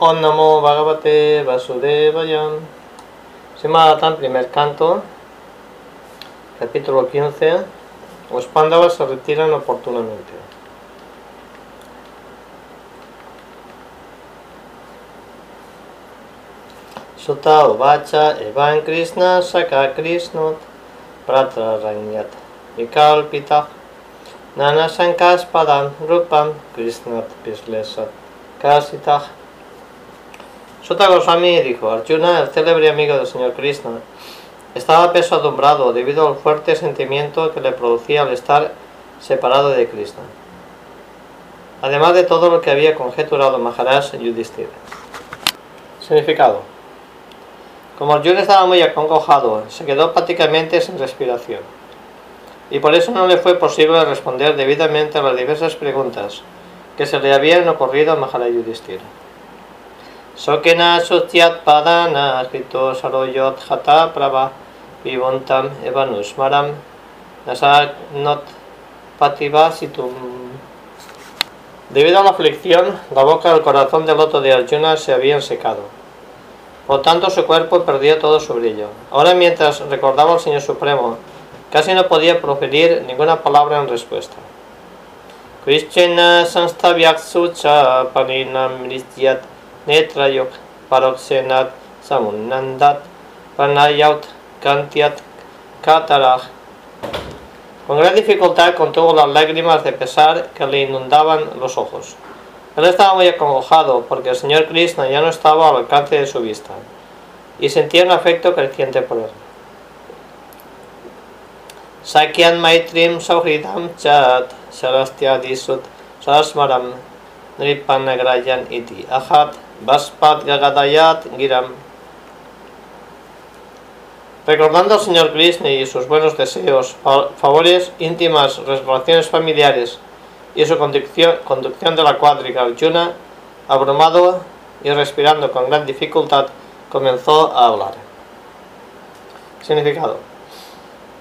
Om Namo Bhagavate Vasudevaya. Simadatan, primer canto, capítulo 15. Los Pándavas se retiran oportunamente. Sota Uvacha Evan Krishna Saka Krishnot Pratra Ranyat Vikalpita Nana Sankaspadam Rupam Krishnat Pislesat Kasitah Sutta Goswami dijo, Arjuna, el célebre amigo del señor Krishna, estaba pesadumbrado debido al fuerte sentimiento que le producía al estar separado de Krishna. Además de todo lo que había conjeturado Maharaj Yudhishthira. Significado. Como Arjuna estaba muy acongojado, se quedó prácticamente sin respiración. Y por eso no le fue posible responder debidamente a las diversas preguntas que se le habían ocurrido a Maharaj Yudhishthira. Sokena Sotyat Padana Krito Saroyot Hata Prabha Vivontam Evanusmaram Nasanot Pativasitum Debido a la aflicción, la boca y el corazón del loto de Arjuna se habían secado. Por tanto, su cuerpo perdió todo su brillo. Ahora, mientras recordaba al Señor Supremo, casi no podía proferir ninguna palabra en respuesta. Krishna Sanstavyakshucha Paninam Nityat Netrayok Paroksenat Samunandat Panayaut Kantiat Kataraj. Con gran dificultad contuvo las lágrimas de pesar que le inundaban los ojos. Él estaba muy acongojado porque el señor Krishna ya no estaba al alcance de su vista y sentía un afecto creciente por él. Sakyan Maitrim Sauhridam Chat Sharastyadisut Sarasmaram Nripanagrayan Iti Ahat Vaspat Gagadayat Giram. Recordando al señor Krishna y sus buenos deseos, favores íntimas, relaciones familiares y su conducción, de la cuádriga Arjuna, abrumado y respirando con gran dificultad, comenzó a hablar. Significado.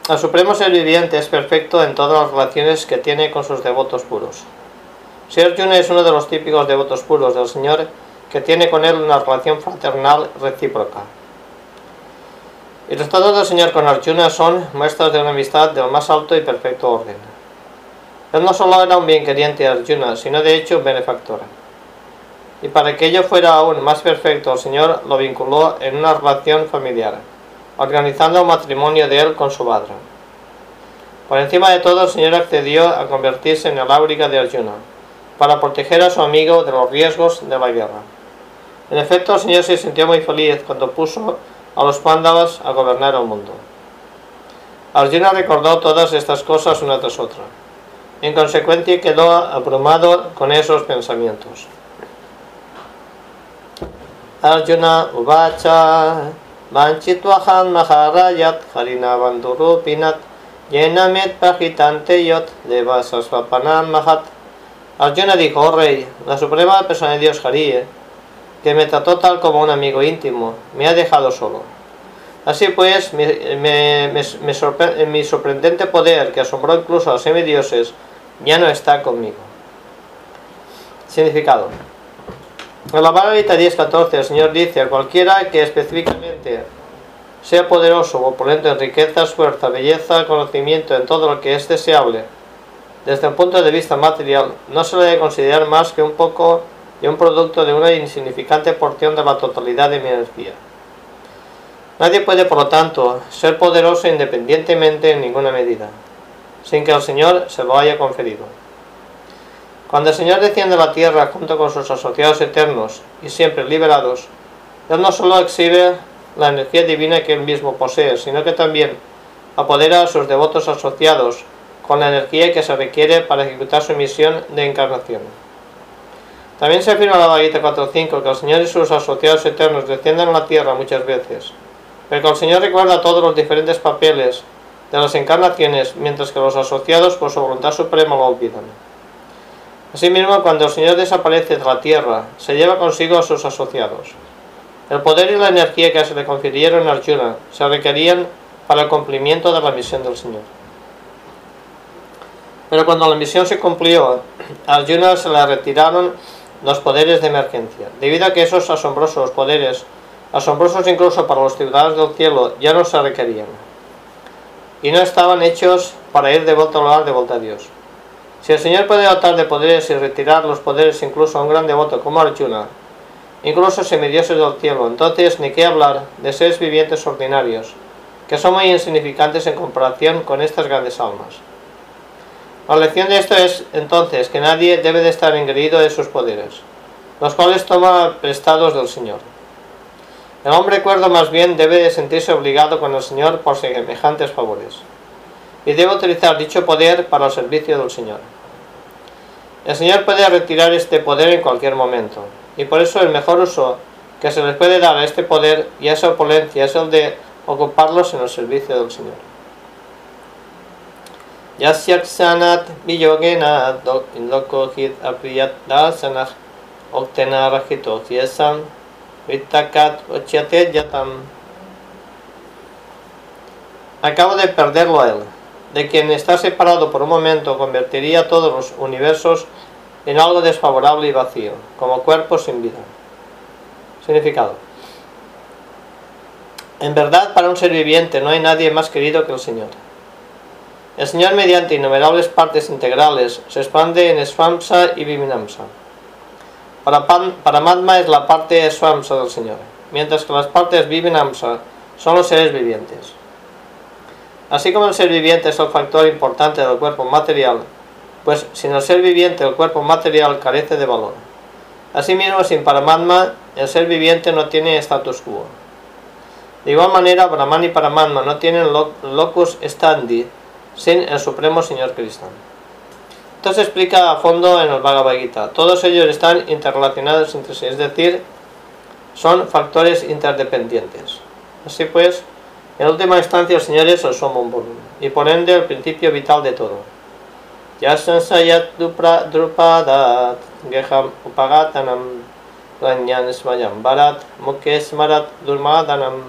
El Supremo Ser Viviente es perfecto en todas las relaciones que tiene con sus devotos puros. Si Arjuna es uno de los típicos devotos puros del Señor, que tiene con él una relación fraternal recíproca. Y los tratados del Señor con Arjuna son muestras de una amistad del más alto y perfecto orden. Él no solo era un bien queriente Arjuna, sino de hecho un benefactor. Y para que ello fuera aún más perfecto, el Señor lo vinculó en una relación familiar, organizando un matrimonio de él con su madre. Por encima de todo, el Señor accedió a convertirse en el áuriga de Arjuna, para proteger a su amigo de los riesgos de la guerra. En efecto, el Señor se sintió muy feliz cuando puso a los pándavas a gobernar el mundo. Arjuna recordó todas estas cosas una tras otra. En consecuencia quedó abrumado con esos pensamientos. Arjuna Uvacha Manchitwahan Maharayat Harina Bandurupinat Yenamet Pajitante Yot Devasasvapanam Mahat Arjuna dijo, oh rey, la suprema persona de Dios Harie, que me trató tal como un amigo íntimo, me ha dejado solo. Así pues, mi, sorprendente poder, que asombró incluso a los semidioses, ya no está conmigo. Significado. En la Bhagavad 10.14 el Señor dice a cualquiera que específicamente sea poderoso o opulento en riquezas, fuerza, belleza, conocimiento en todo lo que es deseable, desde el punto de vista material, no se le debe considerar más que un poco y un producto de una insignificante porción de la totalidad de mi energía. Nadie puede, por lo tanto, ser poderoso independientemente en ninguna medida, sin que el Señor se lo haya conferido. Cuando el Señor desciende a la tierra junto con sus asociados eternos y siempre liberados, Él no solo exhibe la energía divina que Él mismo posee, sino que también apodera a sus devotos asociados con la energía que se requiere para ejecutar su misión de encarnación. También se afirma en la Bhagavad 4.5 que el Señor y sus asociados eternos descienden a la tierra muchas veces, pero que el Señor recuerda todos los diferentes papeles de las encarnaciones, mientras que los asociados por su voluntad suprema lo olvidan. Asimismo, cuando el Señor desaparece de la tierra, se lleva consigo a sus asociados. El poder y la energía que se le confirieron a Arjuna se requerían para el cumplimiento de la misión del Señor. Pero cuando la misión se cumplió, a Arjuna se le retiraron los poderes de emergencia. Debido a que esos asombrosos poderes, asombrosos incluso para los ciudadanos del cielo, ya no se requerían. Y no estaban hechos para ir de vuelta al lugar de vuelta a Dios. Si el Señor puede dotar de poderes y retirar los poderes incluso a un gran devoto como Arjuna, incluso semidioses del cielo, entonces ni qué hablar de seres vivientes ordinarios, que son muy insignificantes en comparación con estas grandes almas. La lección de esto es entonces que nadie debe de estar engreído de sus poderes, los cuales toma prestados del Señor. El hombre cuerdo más bien debe de sentirse obligado con el Señor por semejantes favores, y debe utilizar dicho poder para el servicio del Señor. El Señor puede retirar este poder en cualquier momento, y por eso el mejor uso que se les puede dar a este poder y a esa opulencia es el de ocuparlos en el servicio del Señor. Yasyaksanat viyogena lokohit apriyat dasanah oktena rajito fiesam vitakat ochiate yatam. Acabo de perderlo a él de quien está separado por un momento convertiría todos los universos en algo desfavorable y vacío, como cuerpo sin vida. Significado. En verdad, para un ser viviente no hay nadie más querido que el Señor. El Señor, mediante innumerables partes integrales, se expande en Swamsa y Viminamsa. Para, para Madma es la parte Swamsa del Señor, mientras que las partes Vivinamsa son los seres vivientes. Así como el ser viviente es el factor importante del cuerpo material, pues sin el ser viviente el cuerpo material carece de valor. Asimismo, sin Paramatma, el ser viviente no tiene status quo. De igual manera, Brahman y Paramatma no tienen locus standi sin el Supremo Señor Krishna. Esto se explica a fondo en el Bhagavad Gita. Todos ellos están interrelacionados entre sí, es decir, son factores interdependientes. Así pues, en última instancia, el Señor es el sumo y por ende el principio vital de todo. Yasansayat drupadat geham upagatanam ranyan svayam barat mukes marat durmadanam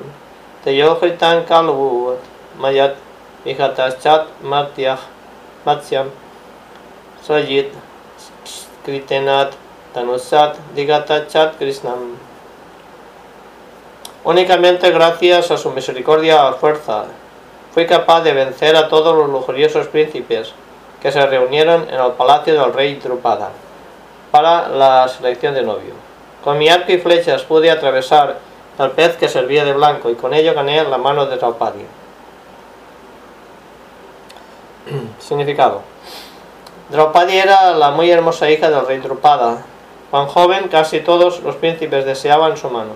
teyohritan kalvu mayat chat matsyam sajit kritenat tanusat chat krishnam Únicamente gracias a su misericordia a fuerza, fui capaz de vencer a todos los lujuriosos príncipes que se reunieron en el palacio del rey Drupada para la selección de novio. Con mi arco y flechas pude atravesar el pez que servía de blanco y con ello gané la mano de Draupadi. Significado. Draupadi era la muy hermosa hija del rey Drupada. Cuando joven, casi todos los príncipes deseaban su mano.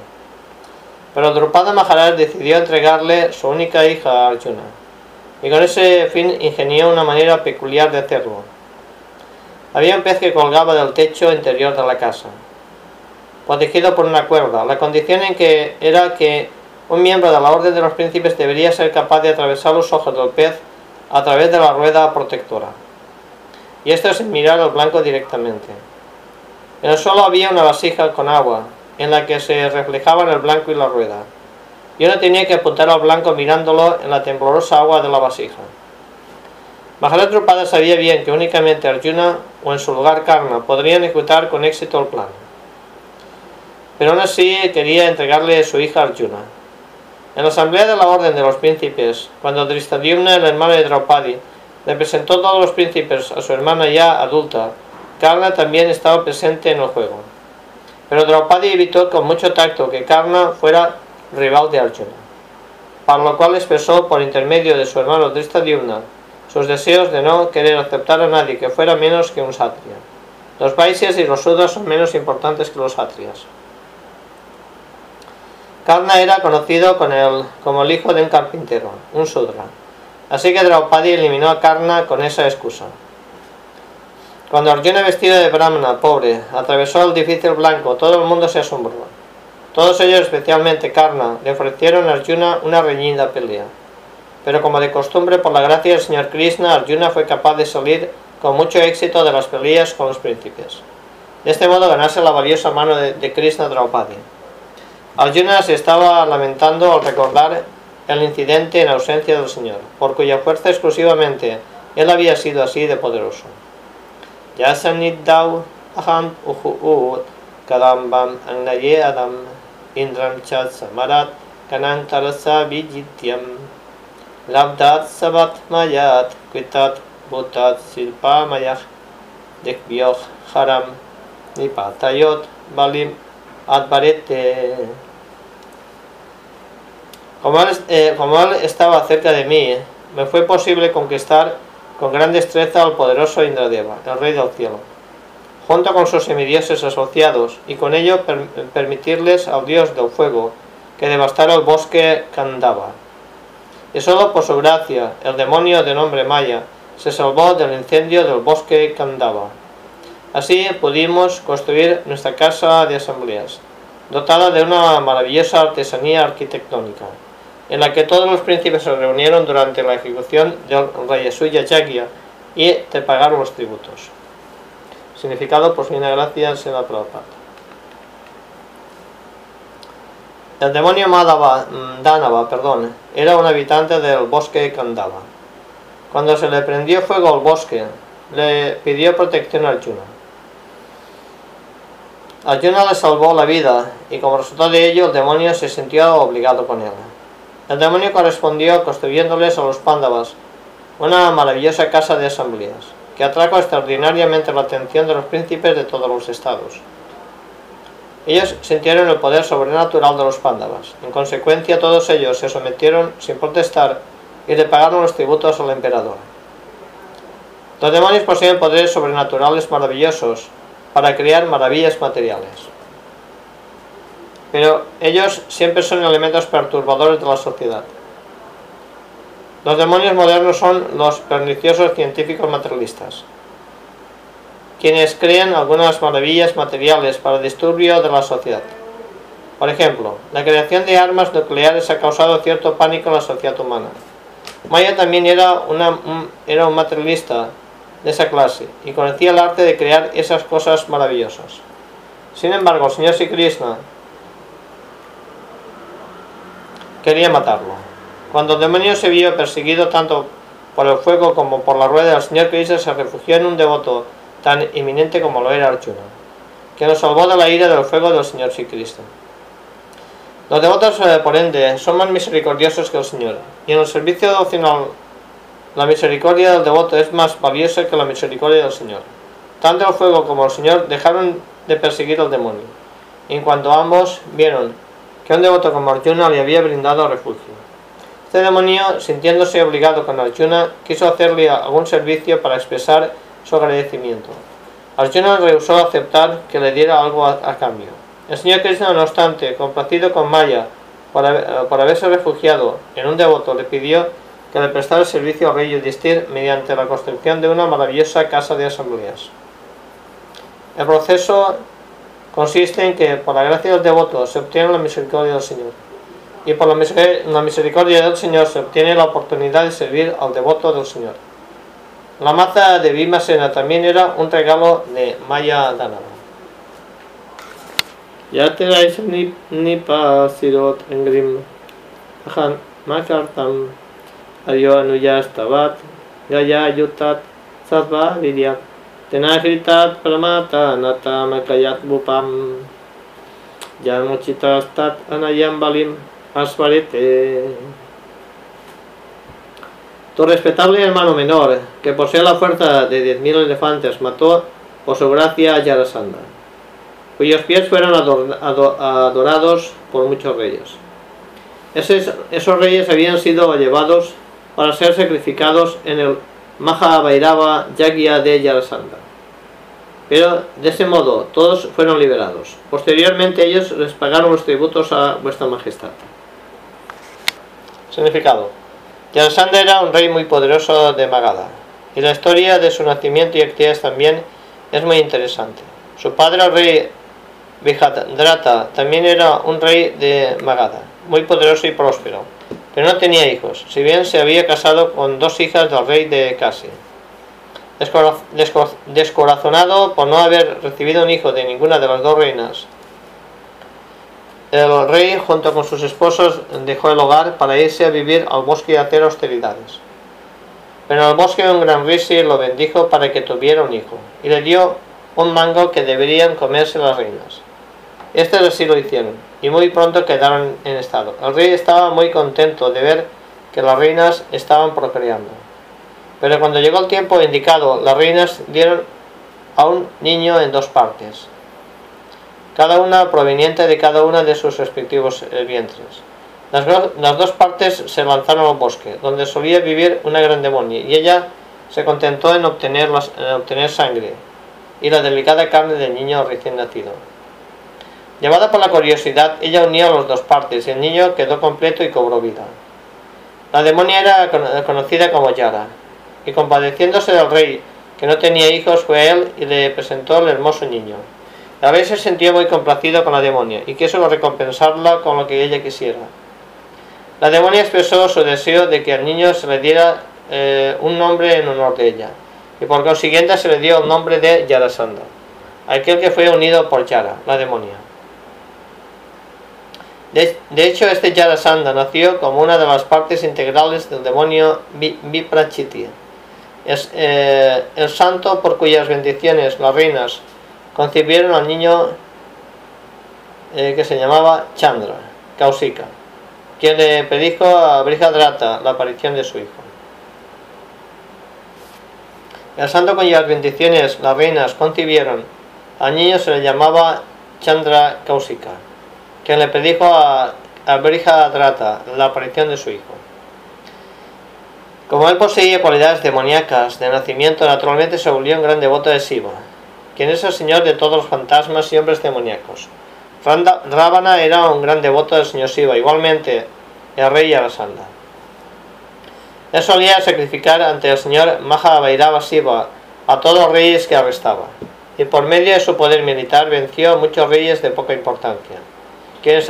Pero Drupada Maharaj decidió entregarle su única hija a Arjuna, y con ese fin ingenió una manera peculiar de hacerlo. Había un pez que colgaba del techo interior de la casa, protegido por una cuerda. La condición en que era que un miembro de la Orden de los Príncipes debería ser capaz de atravesar los ojos del pez a través de la rueda protectora. Y esto es mirar al blanco directamente. En el suelo había una vasija con agua, en la que se reflejaban el blanco y la rueda. Yo no tenía que apuntar al blanco mirándolo en la temblorosa agua de la vasija. Maharaj Drupada sabía bien que únicamente Arjuna o en su lugar Karna podrían ejecutar con éxito el plan. Pero aún así quería entregarle a su hija Arjuna. En la asamblea de la orden de los príncipes, cuando Dristadyumna, el hermano de Draupadi, le presentó todos los príncipes a su hermana ya adulta, Karna también estaba presente en el juego. Pero Draupadi evitó con mucho tacto que Karna fuera rival de Arjuna, para lo cual expresó por intermedio de su hermano Dristadyumna sus deseos de no querer aceptar a nadie que fuera menos que un satria. Los Vaishyas y los Sudras son menos importantes que los satrias. Karna era conocido con el, como el hijo de un carpintero, un Sudra. Así que Draupadi eliminó a Karna con esa excusa. Cuando Arjuna vestido de brahmana, pobre, atravesó el difícil blanco, todo el mundo se asombró. Todos ellos, especialmente Karna, le ofrecieron a Arjuna una reñida pelea. Pero como de costumbre, por la gracia del señor Krishna, Arjuna fue capaz de salir con mucho éxito de las peleas con los príncipes. De este modo ganarse la valiosa mano de, Krishna Draupadi. Arjuna se estaba lamentando al recordar el incidente en ausencia del Señor, por cuya fuerza exclusivamente él había sido así de poderoso. Yasanidau ahant uhuut kadambam angnaye adam indram chat samarat kanantarasa vijityam labdat sabat mayat kvitat butat silpa mayach dekbioch haram nipatayot balim advarete él, eh, estaba cerca de mí, me fue posible conquistar con gran destreza al poderoso Indradeva, el rey del cielo, junto con sus semidioses asociados, y con ello per permitirles al dios del fuego que devastara el bosque Kandava. Y solo por su gracia, el demonio de nombre Maya se salvó del incendio del bosque Kandava. Así pudimos construir nuestra casa de asambleas, dotada de una maravillosa artesanía arquitectónica en la que todos los príncipes se reunieron durante la ejecución del rey Suya Yagya y te pagaron los tributos. Significado por fin gracias en la Prabhupada. El demonio Madhava, mm, Danava perdón, era un habitante del bosque Kandava. Cuando se le prendió fuego al bosque, le pidió protección a Arjuna. Arjuna le salvó la vida y como resultado de ello el demonio se sintió obligado con él. El demonio correspondió construyéndoles a los Pándavas una maravillosa casa de asambleas, que atrajo extraordinariamente la atención de los príncipes de todos los estados. Ellos sintieron el poder sobrenatural de los Pándavas. En consecuencia, todos ellos se sometieron sin protestar y le pagaron los tributos al emperador. Los demonios poseen poderes sobrenaturales maravillosos para crear maravillas materiales pero ellos siempre son elementos perturbadores de la sociedad. Los demonios modernos son los perniciosos científicos materialistas, quienes crean algunas maravillas materiales para el disturbio de la sociedad. Por ejemplo, la creación de armas nucleares ha causado cierto pánico en la sociedad humana. Maya también era, un, materialista de esa clase y conocía el arte de crear esas cosas maravillosas. Sin embargo, el señor Sri Krishna quería matarlo. Cuando el demonio se vio perseguido tanto por el fuego como por la rueda, el señor Krishna se refugió en un devoto tan inminente como lo era Arjuna, que nos salvó de la ira del fuego del señor Krishna. Los devotos, eh, por ende, son más misericordiosos que el Señor, y en el servicio devocional la misericordia del devoto es más valiosa que la misericordia del Señor. Tanto el fuego como el Señor dejaron de perseguir al demonio, y en cuanto ambos vieron que un devoto como Arjuna le había brindado refugio. Este demonio, sintiéndose obligado con Arjuna, quiso hacerle algún servicio para expresar su agradecimiento. Arjuna rehusó aceptar que le diera algo a, cambio. El señor Krishna, no obstante, complacido con Maya por, haberse refugiado en un devoto, le pidió que le prestara servicio al rey Yudhishthir mediante la construcción de una maravillosa casa de asambleas. El proceso consiste en que por la gracia del devoto se obtiene la misericordia del Señor. Y por la misericordia del Señor se obtiene la oportunidad de servir al devoto del Señor. La maza de Vimasena también era un regalo de Maya Danava. Yaterais nipa sirot engrim ahan makartam ayo anuyastavat gaya yutat satva vidyat Tenagritat pramata nata makayat bupam Yamuchitastat anayam balim asvarete Tu respetable hermano menor, que posee la fuerza de 10.000 elefantes, mató por su gracia a Yarasandha, cuyos pies fueron adorados por muchos reyes. esos reyes habían sido llevados para ser sacrificados en el Mahabhairava Yagya de Yarasandha. Pero de ese modo todos fueron liberados. Posteriormente ellos les pagaron los tributos a vuestra majestad. Significado. Yarasandha era un rey muy poderoso de Magadha. Y la historia de su nacimiento y actividades también es muy interesante. Su padre, el rey Vijadrata, también era un rey de Magadha, muy poderoso y próspero pero no tenía hijos, si bien se había casado con dos hijas del rey de Casi. Descorazonado por no haber recibido un hijo de ninguna de las dos reinas, el rey, junto con sus esposos, dejó el hogar para irse a vivir al bosque y hacer austeridades. Pero en el bosque un gran rishi lo bendijo para que tuviera un hijo, y le dio un mango que deberían comerse las reinas. Estos así lo hicieron, y muy pronto quedaron en estado. El rey estaba muy contento de ver que las reinas estaban procreando. Pero cuando llegó el tiempo indicado, las reinas dieron a un niño en dos partes, cada una proveniente de cada una de sus respectivos eh, vientres. Las, dos partes se lanzaron al bosque, donde solía vivir una gran demonia, y ella se contentó en obtener, en obtener sangre y la delicada carne del niño recién nacido. Llevada por la curiosidad, ella unía las dos partes y el niño quedó completo y cobró vida. La demonia era conocida como Yara, y compadeciéndose del rey, que no tenía hijos, fue a él y le presentó el hermoso niño. A veces se sintió muy complacido con la demonia y quiso recompensarla con lo que ella quisiera. La demonia expresó su deseo de que al niño se le diera eh, un nombre en honor de ella, y por consiguiente se le dio el nombre de Yarasanda, aquel que fue unido por Yara, la demonia. De, hecho, este Yarasanda nació como una de las partes integrales del demonio Viprachiti. Es eh, el santo por cuyas bendiciones las reinas concibieron al niño eh, que se llamaba Chandra, Kausika, quien le predijo a Brihadrata la aparición de su hijo. El santo cuyas bendiciones las reinas concibieron al niño se le llamaba Chandra Kausika que le predijo a, a Brihadrata la aparición de su hijo. Como él poseía cualidades demoníacas de nacimiento, naturalmente se volvió un gran devoto de Shiva, quien es el señor de todos los fantasmas y hombres demoníacos. Ravana era un gran devoto del señor Shiva, igualmente el rey Arasanda. Él solía sacrificar ante el señor Mahabhairava Shiva a todos los reyes que arrestaba, y por medio de su poder militar venció a muchos reyes de poca importancia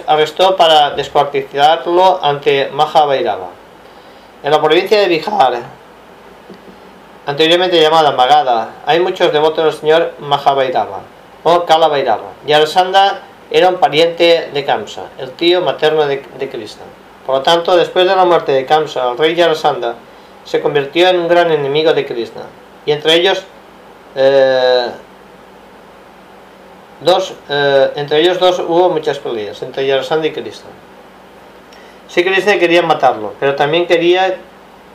arrestó para descuartizarlo ante Mahabhairava. En la provincia de Bihar, anteriormente llamada Magadha, hay muchos devotos del señor Mahabhairava o Kalabhairava. Yarasandha era un pariente de Kamsa, el tío materno de, Krishna. Por lo tanto, después de la muerte de Kamsa, el rey Yarasandha se convirtió en un gran enemigo de Krishna. Y entre ellos eh, Dos, eh, entre ellos dos hubo muchas peleas, entre Yarasandha y Krishna. Sí, Krishna quería matarlo, pero también quería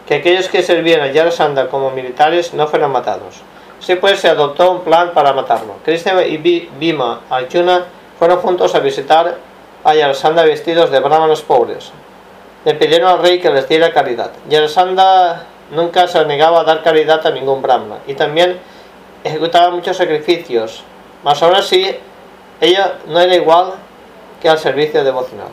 que aquellos que servían a Yarasandha como militares no fueran matados. Así pues, se adoptó un plan para matarlo. Krishna y Bhima Arjuna fueron juntos a visitar a Yarasandha vestidos de brahmanos pobres. Le pidieron al rey que les diera caridad. Yarasandha nunca se negaba a dar caridad a ningún brahmana y también ejecutaba muchos sacrificios más ahora sí, ella no era igual que al servicio devocional.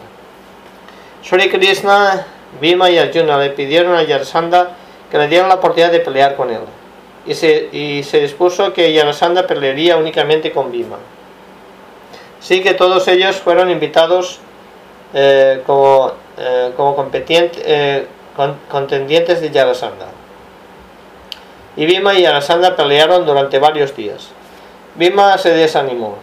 Sri Krishna, Bhima y Arjuna le pidieron a Yarasandha que le dieran la oportunidad de pelear con él. Y se, y se dispuso que Yarasandha pelearía únicamente con Bhima. Sí que todos ellos fueron invitados eh, como, eh, como eh, contendientes de Yarasandha. Y Bhima y Yarasandha pelearon durante varios días. Bhima se desanimó,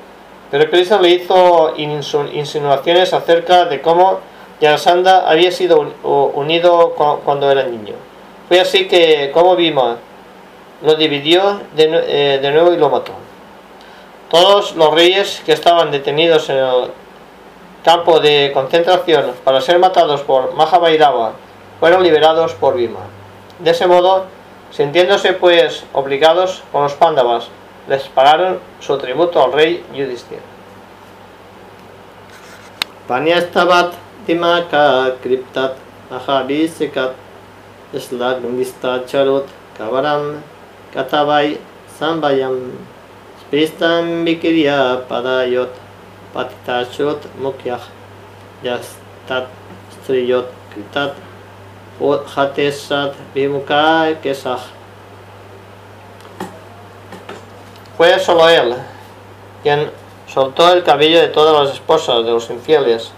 pero Krishna le hizo insinuaciones acerca de cómo Yarasandha había sido unido cuando era niño. Fue así que como Bhima lo dividió eh, de, nuevo y lo mató. Todos los reyes que estaban detenidos en el campo de concentración para ser matados por Mahabhairava fueron liberados por Bhima. De ese modo, sintiéndose pues obligados por los Pándavas les pagaron su tributo al rey Yudhishthira. Panyastavat dimaka kriptat ahabisikat charut kavaram katavai sambayam spistam vikirya padayot patitashut mukyah yastat striyot kritat hatesat vimuka kesah Fue solo él quien soltó el cabello de todas las esposas de los infieles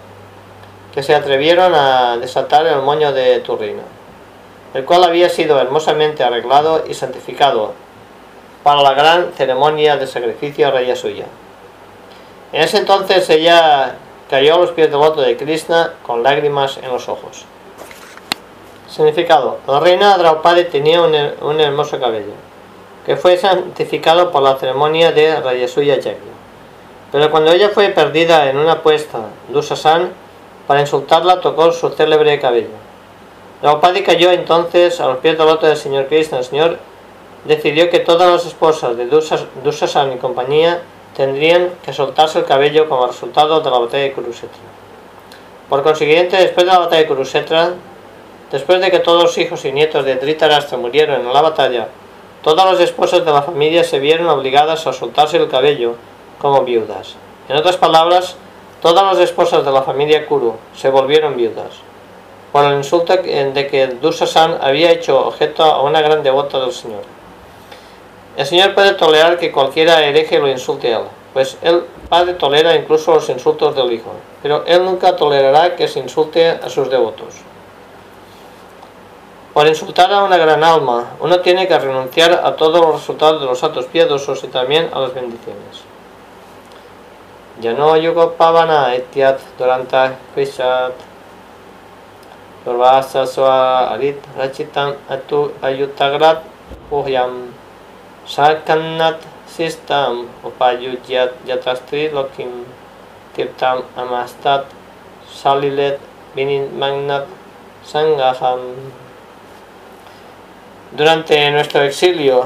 que se atrevieron a desatar el moño de Turrino, el cual había sido hermosamente arreglado y santificado para la gran ceremonia de sacrificio a raya suya. En ese entonces ella cayó a los pies del voto de Krishna con lágrimas en los ojos. Significado. La reina Draupadi tenía un hermoso cabello que fue santificado por la ceremonia de Rayasuya Yagya. Pero cuando ella fue perdida en una apuesta, Dusasan, para insultarla, tocó su célebre cabello. Draupadi cayó entonces a los pies del loto del señor Krishna. El señor decidió que todas las esposas de Dusasan y compañía tendrían que soltarse el cabello como resultado de la batalla de Kurusetra. Por consiguiente, después de la batalla de Kurusetra, después de que todos los hijos y nietos de Dhritarashtra murieron en la batalla, todas las esposas de la familia se vieron obligadas a soltarse el cabello como viudas. En otras palabras, todas las esposas de la familia Kuru se volvieron viudas, por el insulto de que Dusasan había hecho objeto a una gran devota del Señor. El Señor puede tolerar que cualquiera hereje lo insulte a él, pues el Padre tolera incluso los insultos del Hijo, pero Él nunca tolerará que se insulte a sus devotos. Por insultar a una gran alma, uno tiene que renunciar a todos los resultados de los actos piadosos y también a las bendiciones. Ya no yugo pavana etiat duranta krishat Durvasa arit rachitam atu ayutagrat uhyam Sarkanat sistam upayujyat yatastri lokim. Tirtam amastat salilet binin magnat sangaham Durante nuestro exilio,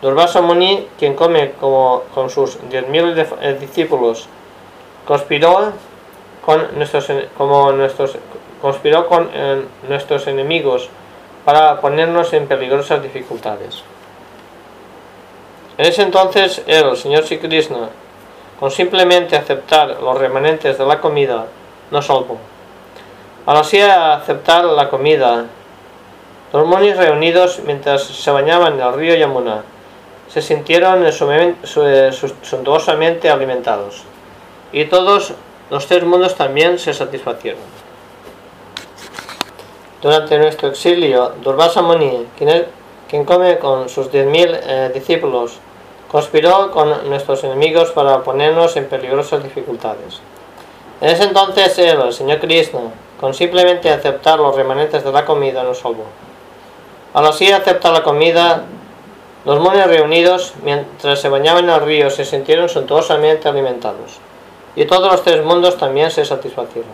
Durvasa Muni, quien come como con sus 10.000 eh, discípulos, conspiró con nuestros, como nuestros, conspiró con eh, nuestros enemigos para ponernos en peligrosas dificultades. En ese entonces él, el señor Sri Krishna, con simplemente aceptar los remanentes de la comida, nos salvó. Al así aceptar la comida, los monis reunidos mientras se bañaban en el río Yamuna se sintieron suntuosamente alimentados, y todos los tres mundos también se satisfacieron. Durante nuestro exilio, Durvasa Muni, quien, come con sus 10.000 eh, discípulos, conspiró con nuestros enemigos para ponernos en peligrosas dificultades. En ese entonces él, el señor Krishna, con simplemente aceptar los remanentes de la comida, nos salvó. Al así aceptar la comida, los monos reunidos, mientras se bañaban en el río, se sintieron suntuosamente alimentados, y todos los tres mundos también se satisfacieron.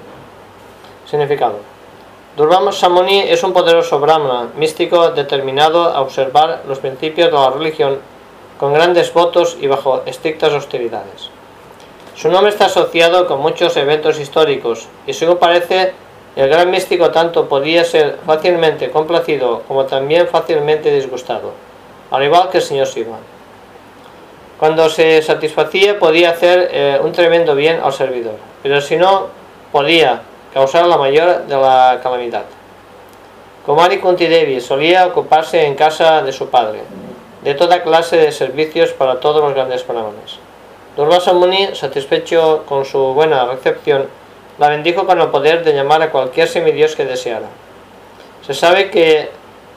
Significado. Durvama Samoni es un poderoso brahmana místico determinado a observar los principios de la religión con grandes votos y bajo estrictas austeridades. Su nombre está asociado con muchos eventos históricos y según parece el gran místico tanto podía ser fácilmente complacido como también fácilmente disgustado, al igual que el señor Siva. Cuando se satisfacía podía hacer eh, un tremendo bien al servidor, pero si no podía causar la mayor de la calamidad. Komari Kunti Devi solía ocuparse en casa de su padre, de toda clase de servicios para todos los grandes brahmanes. Durvasa Muni, satisfecho con su buena recepción, la bendijo con el poder de llamar a cualquier semidios que deseara. Se sabe que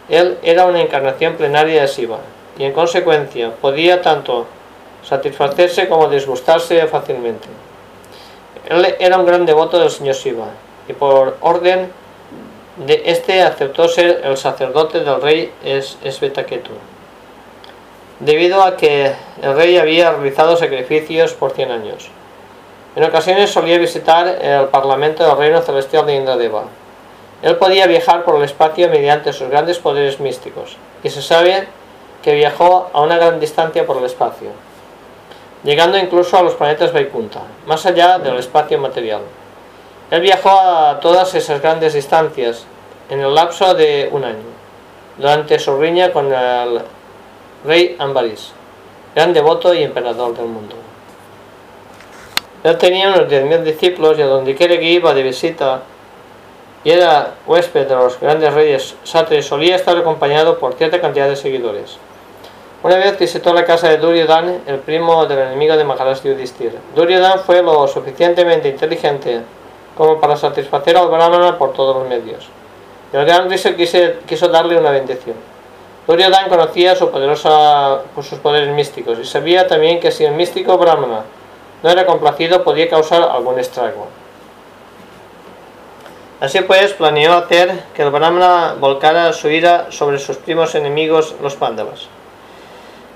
él era una encarnación plenaria de Shiva, y en consecuencia podía tanto satisfacerse como disgustarse fácilmente. Él era un gran devoto del señor Shiva, y por orden de este aceptó ser el sacerdote del rey Svetaketu debido a que el rey había realizado sacrificios por 100 años. En ocasiones solía visitar el parlamento del reino celestial de Indradeva. Él podía viajar por el espacio mediante sus grandes poderes místicos, y se sabe que viajó a una gran distancia por el espacio, llegando incluso a los planetas Vaikunta, más allá del espacio material. Él viajó a todas esas grandes distancias en el lapso de un año, durante su riña con el rey Ambaris, gran devoto y emperador del mundo. Él tenía unos 10.000 discípulos y a donde quiera que iba de visita y era huésped de los grandes reyes satres, solía estar acompañado por cierta cantidad de seguidores. Una vez visitó la casa de Duryodhan, el primo del enemigo de Maharaj Yudhishthir. Duryodhan fue lo suficientemente inteligente como para satisfacer al brahmana por todos los medios. El gran rey quiso darle una bendición. Duryodhan conocía su poderosa, sus poderes místicos y sabía también que si el místico brahmana no era complacido podía causar algún estrago. Así pues, planeó hacer que el brahmana volcara su ira sobre sus primos enemigos, los pándavas.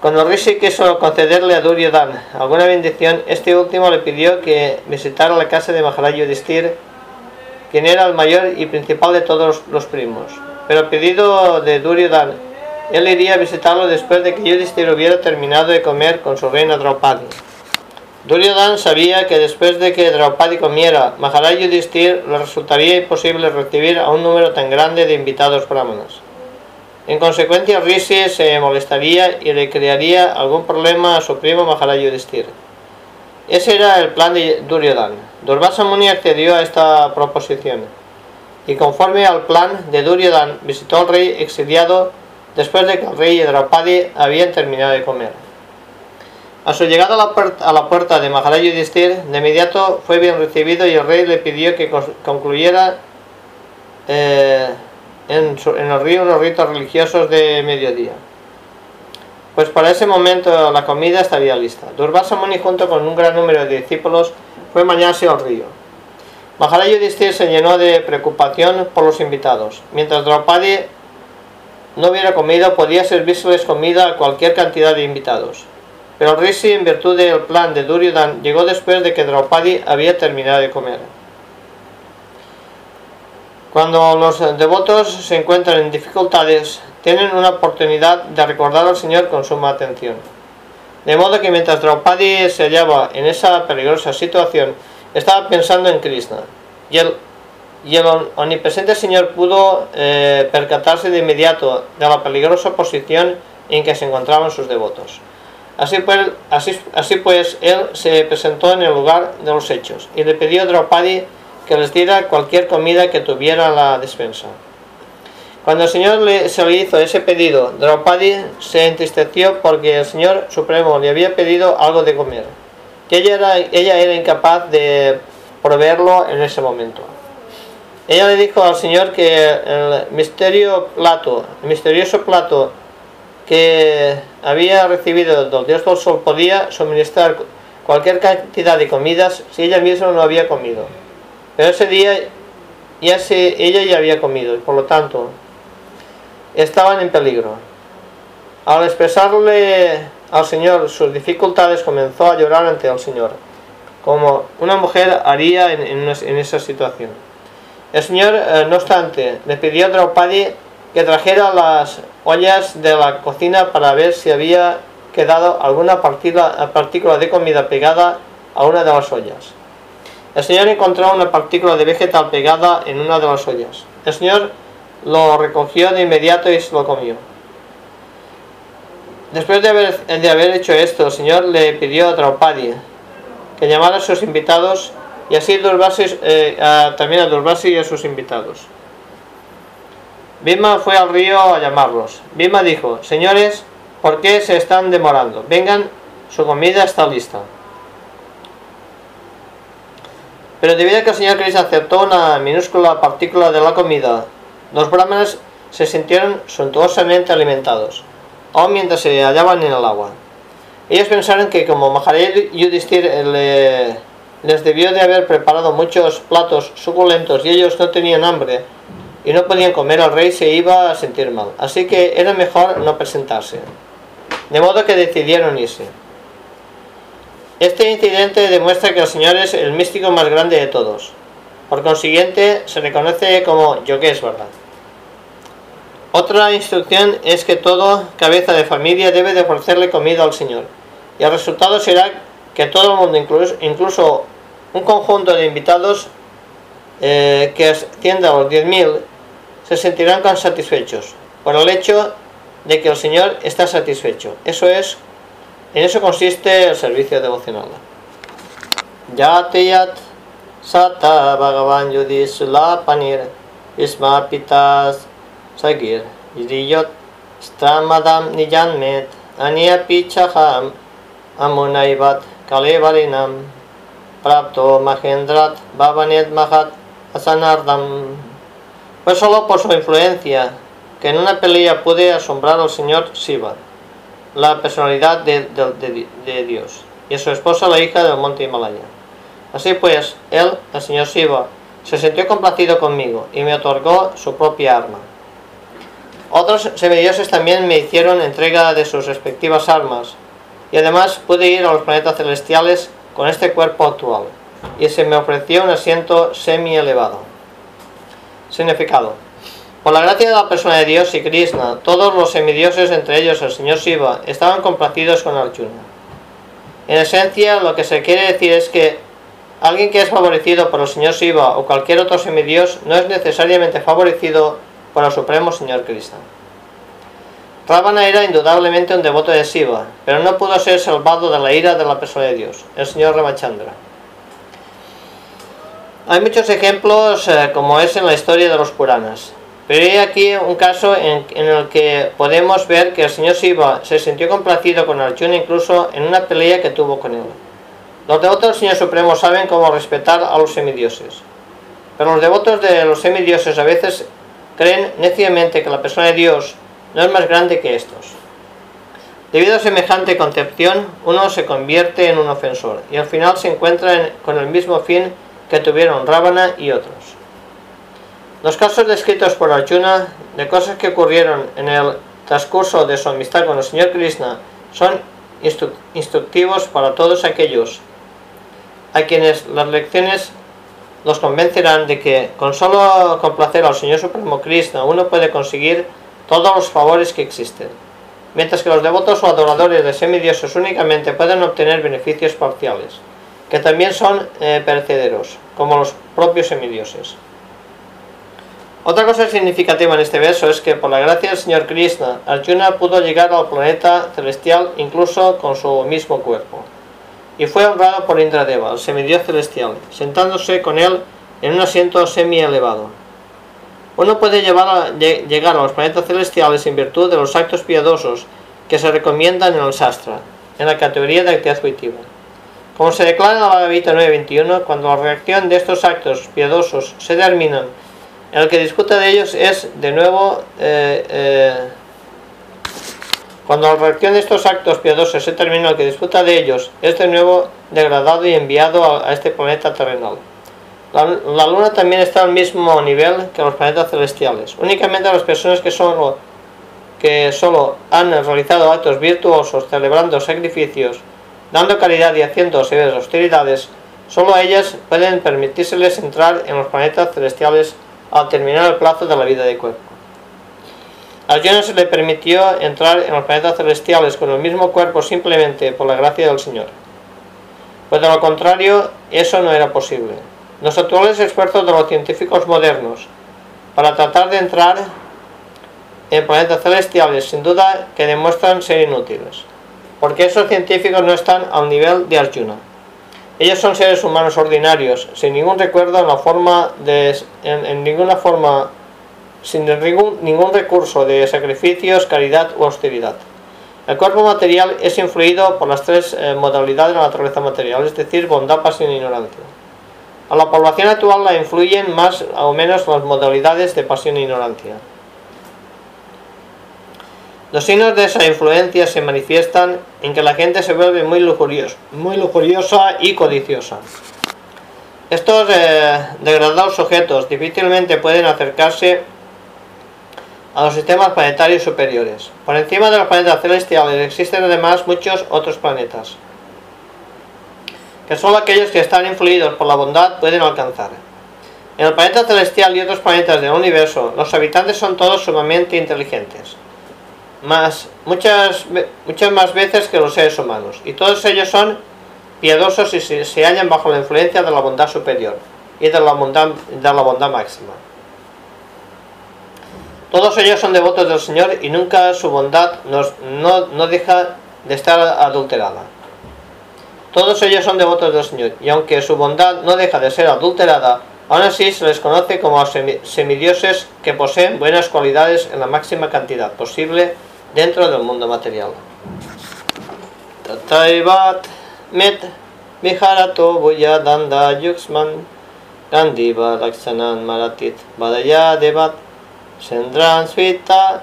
Cuando Rishi quiso concederle a Duryodhana alguna bendición, este último le pidió que visitara la casa de Maharaj Yudhishthir, quien era el mayor y principal de todos los primos. Pero a pedido de Duryodhana, él iría a visitarlo después de que Yudhishthir hubiera terminado de comer con su reina Draupadi. Duryodhana sabía que después de que Draupadi comiera, Maharaj Yudhishthir le resultaría imposible recibir a un número tan grande de invitados brahmanas. En consecuencia, Rishi se molestaría y le crearía algún problema a su primo Maharaj Yudhishthira. Ese era el plan de Duryodhana. Durvasa Muni accedió a esta proposición y conforme al plan de Duryodhana visitó al rey exiliado después de que el rey y Draupadi habían terminado de comer. A su llegada a la puerta, de Maharaj Yudhishthira, de inmediato fue bien recibido y el rey le pidió que concluyera eh, en, el río los ritos religiosos de mediodía. Pues para ese momento la comida estaría lista. Durvasa Muni junto con un gran número de discípulos fue a bañarse al río. Maharaj Yudhishthir se llenó de preocupación por los invitados. Mientras Draupadi no hubiera comido, podía servirles comida a cualquier cantidad de invitados. Pero Rishi, en virtud del plan de Duryodhan, llegó después de que Draupadi había terminado de comer. Cuando los devotos se encuentran en dificultades, tienen una oportunidad de recordar al Señor con suma atención. De modo que mientras Draupadi se hallaba en esa peligrosa situación, estaba pensando en Krishna. Y el, y omnipresente Señor pudo eh, percatarse de inmediato de la peligrosa posición en que se encontraban sus devotos. Así pues, así, pues, él se presentó en el lugar de los hechos y le pidió a Draupadi que les diera cualquier comida que tuviera la despensa. Cuando el Señor le, se le hizo ese pedido, Draupadi se entristeció porque el Señor Supremo le había pedido algo de comer, que ella era, ella era incapaz de proveerlo en ese momento. Ella le dijo al Señor que el misterio plato, el misterioso plato que había recibido del Dios del Sol podía suministrar cualquier cantidad de comidas si ella misma no había comido. Pero ese día ya se, ella ya había comido y por lo tanto estaban en peligro. Al expresarle al Señor sus dificultades comenzó a llorar ante el Señor, como una mujer haría en, esa situación. El Señor, eh, no obstante, le pidió a Draupadi que trajera las ollas de la cocina para ver si había quedado alguna partícula de comida pegada a una de las ollas. El Señor encontró una partícula de vegetal pegada en una de las ollas. El Señor lo recogió de inmediato y se lo comió. Después de haber, de haber hecho esto, el Señor le pidió a Draupadi que llamara a sus invitados y así eh, también a Durvasi y a sus invitados. Bima fue al río a llamarlos. Bima dijo, señores, ¿por qué se están demorando? Vengan, su comida está lista. Pero debido a que el señor Krishna aceptó una minúscula partícula de la comida, los brahmanes se sintieron suntuosamente alimentados, aun mientras se hallaban en el agua. Ellos pensaron que como Maharaj Yudhishthir les debió de haber preparado muchos platos suculentos y ellos no tenían hambre y no podían comer, al rey se iba a sentir mal. Así que era mejor no presentarse. De modo que decidieron irse. Este incidente demuestra que el Señor es el místico más grande de todos. Por consiguiente, se reconoce como verdad. Otra instrucción es que todo cabeza de familia debe de ofrecerle comida al Señor. Y el resultado será que todo el mundo, incluso, incluso un conjunto de invitados eh, que ascienda a los 10.000, se sentirán satisfechos por el hecho de que el Señor está satisfecho. Eso es en eso consiste el servicio devocional. Yatiyat Sata Bhagavan Yudhisula Panir Isma Pitas Sagir Yidiyot Stramadam Nijanmet Aniapi Chaham Amunaivat Kalevarinam Prapto Mahendrat Bhavaned Mahat Asanardam Fue solo por su influencia que en una pelea pude asombrar al señor Siva la personalidad de, Dios, y a su esposa la hija del monte Himalaya. Así pues, él, el señor Shiva, se sintió complacido conmigo y me otorgó su propia arma. Otros semidioses también me hicieron entrega de sus respectivas armas, y además pude ir a los planetas celestiales con este cuerpo actual, y se me ofreció un asiento semi elevado. Significado. Por la gracia de la persona de Dios y Krishna, todos los semidioses, entre ellos el señor Shiva, estaban complacidos con Arjuna. En esencia, lo que se quiere decir es que alguien que es favorecido por el señor Shiva o cualquier otro semidios no es necesariamente favorecido por el supremo señor Krishna. Ravana era indudablemente un devoto de Shiva, pero no pudo ser salvado de la ira de la persona de Dios, el señor Ramachandra. Hay muchos ejemplos eh, como es en la historia de los Puranas. Pero hay aquí un caso en, el que podemos ver que el señor Shiva se sintió complacido con Arjuna incluso en una pelea que tuvo con él. Los devotos del Señor Supremo saben cómo respetar a los semidioses. Pero los devotos de los semidioses a veces creen neciamente que la persona de Dios no es más grande que estos. Debido a semejante concepción, uno se convierte en un ofensor y al final se encuentra con el mismo fin que tuvieron Ravana y otros. Los casos descritos por Arjuna de cosas que ocurrieron en el transcurso de su amistad con el Señor Krishna son instructivos para todos aquellos a quienes las lecciones los convencerán de que con solo complacer al Señor Supremo Krishna uno puede conseguir todos los favores que existen, mientras que los devotos o adoradores de semidioses únicamente pueden obtener beneficios parciales, que también son eh, perecederos, como los propios semidioses. Otra cosa significativa en este verso es que por la gracia del Señor Krishna, Arjuna pudo llegar al planeta celestial incluso con su mismo cuerpo. Y fue honrado por Indradeva, el semidios celestial, sentándose con él en un asiento semi-elevado. Uno puede llegar a los planetas celestiales en virtud de los actos piadosos que se recomiendan en el Sastra, en la categoría de actividad. Como se declara en la Bhagavad Gita 9.21, cuando la reacción de estos actos piadosos se terminan el que discuta de ellos es, de nuevo, eh, eh, cuando la reacción de estos actos piadosos se termina, el que disputa de ellos es de nuevo degradado y enviado a, este planeta terrenal. La, luna también está al mismo nivel que los planetas celestiales. Únicamente las personas que solo, que solo han realizado actos virtuosos, celebrando sacrificios, dando caridad y haciendo severas austeridades, solo ellas pueden permitírseles entrar en los planetas celestiales al terminar el plazo de la vida de cuerpo. A Arjuna se le permitió entrar en los planetas celestiales con el mismo cuerpo simplemente por la gracia del Señor. Pues de lo contrario, eso no era posible. Los actuales esfuerzos de los científicos modernos para tratar de entrar en planetas celestiales sin duda que demuestran ser inútiles, porque esos científicos no están al nivel de Arjuna. Ellos son seres humanos ordinarios, sin ningún recuerdo en ninguna forma, sin ningún, recurso de sacrificios, caridad u austeridad. El cuerpo material es influido por las tres eh, modalidades de la naturaleza material, es decir, bondad, pasión e ignorancia. A la población actual la influyen más o menos las modalidades de pasión e ignorancia. Los signos de esa influencia se manifiestan en que la gente se vuelve muy, lujuriosa, muy lujuriosa y codiciosa. Estos eh, degradados objetos difícilmente pueden acercarse a los sistemas planetarios superiores. Por encima de los planetas celestiales existen además muchos otros planetas, que solo aquellos que están influidos por la bondad pueden alcanzar. En el planeta celestial y otros planetas del universo, los habitantes son todos sumamente inteligentes más, muchas, muchas más veces que los seres humanos, y todos ellos son piadosos y se, hallan bajo la influencia de la bondad superior y de la bondad, de la bondad máxima. Todos ellos son devotos del Señor y nunca su bondad nos, no, no deja de estar adulterada. Todos ellos son devotos del Señor y aunque su bondad no deja de ser adulterada, aún así se les conoce como semidioses que poseen buenas cualidades en la máxima cantidad posible dentro del mundo material. Tataivat met miharato danda yuxman gandiva laksanan maratit badaya devat sendran svita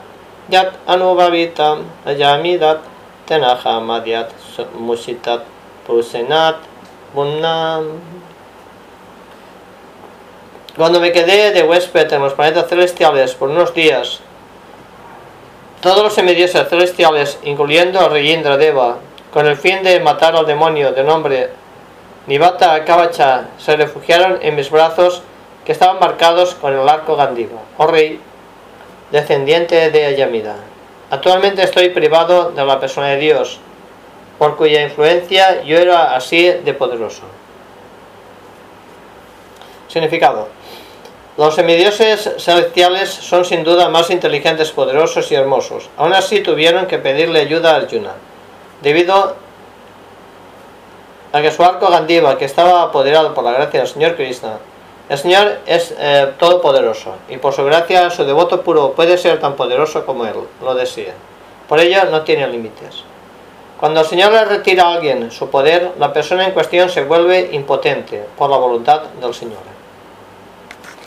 yat anubhavitam ajamidat tenaha madyat musitat pusenat bunnam cuando me quedé de huésped en los planetas celestiales por unos días Todos los semidioses celestiales, incluyendo al rey Indra Deva, con el fin de matar al demonio de nombre Nivata Kavacha, se refugiaron en mis brazos que estaban marcados con el arco Gandiva. Oh rey, descendiente de Ayamida. Actualmente estoy privado de la persona de Dios, por cuya influencia yo era así de poderoso. Significado. Los semidioses celestiales son sin duda más inteligentes, poderosos y hermosos. Aún así tuvieron que pedirle ayuda a Arjuna, debido a que su arco Gandiva, que estaba apoderado por la gracia del Señor Krishna, el Señor es eh, todopoderoso, y por su gracia su devoto puro puede ser tan poderoso como Él lo desea. Por ello no tiene límites. Cuando el Señor le retira a alguien su poder, la persona en cuestión se vuelve impotente por la voluntad del Señor.